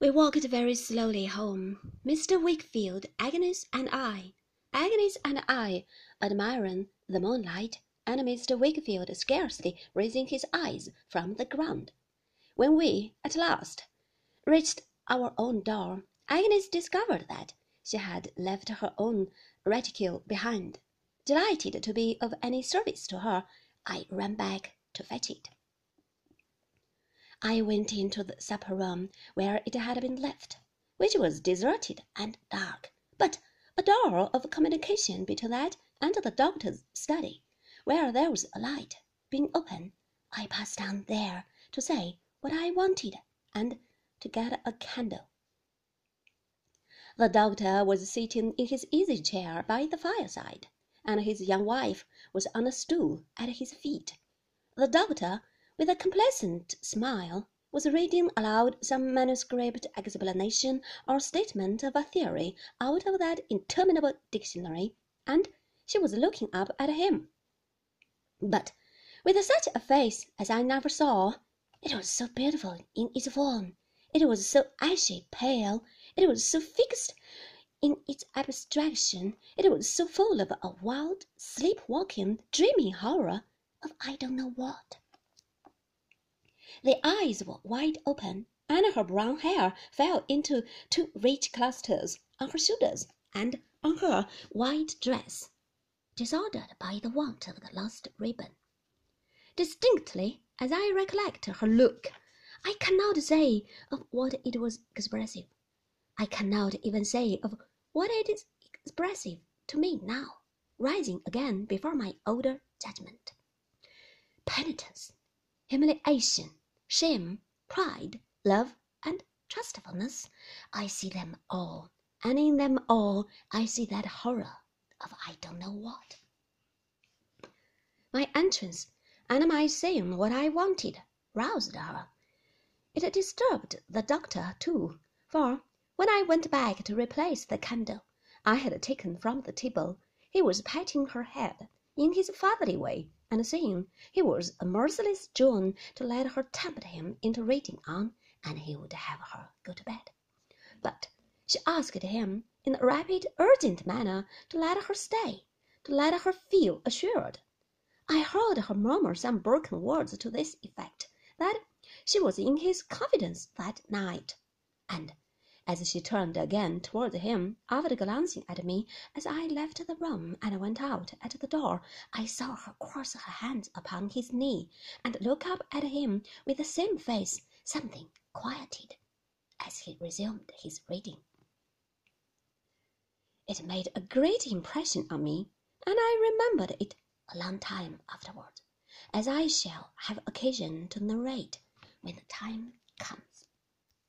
We walked very slowly home, Mr. Wickfield, Agnes, and I. Agnes and I admiring the moonlight, and Mr. Wickfield scarcely raising his eyes from the ground. When we, at last, reached our own door, Agnes discovered that she had left her own reticule behind. Delighted to be of any service to her, I ran back to fetch it. I went into the supper room where it had been left, which was deserted and dark, but a door of communication between that and the doctor's study, where there was a light, being open, I passed down there to say what I wanted and to get a candle. The doctor was sitting in his easy chair by the fireside, and his young wife was on a stool at his feet. The doctor with a complacent smile, was reading aloud some manuscript explanation or statement of a theory out of that interminable dictionary, and she was looking up at him. But with such a face as I never saw, it was so beautiful in its form, it was so ashy pale, it was so fixed in its abstraction, it was so full of a wild, sleep-walking, dreaming horror of I don't know what. The eyes were wide open, and her brown hair fell into two rich clusters on her shoulders and on her white dress, disordered by the want of the last ribbon. Distinctly as I recollect her look, I cannot say of what it was expressive. I cannot even say of what it is expressive to me now, rising again before my older judgment. Penitence, humiliation, shame, pride, love, and trustfulness, I see them all, and in them all I see that horror of I don't know what. My entrance and my saying what I wanted roused her. It disturbed the doctor too, for when I went back to replace the candle I had taken from the table, he was patting her head in his fatherly way and saying he was a merciless June to let her tempt him into reading on, and he would have her go to bed. But she asked him in a rapid, urgent manner to let her stay, to let her feel assured. I heard her murmur some broken words to this effect, that she was in his confidence that night, and as she turned again toward him, after glancing at me as I left the room and went out at the door, I saw her cross her hands upon his knee and look up at him with the same face, something quieted, as he resumed his reading. It made a great impression on me, and I remembered it a long time afterward, as I shall have occasion to narrate when the time comes.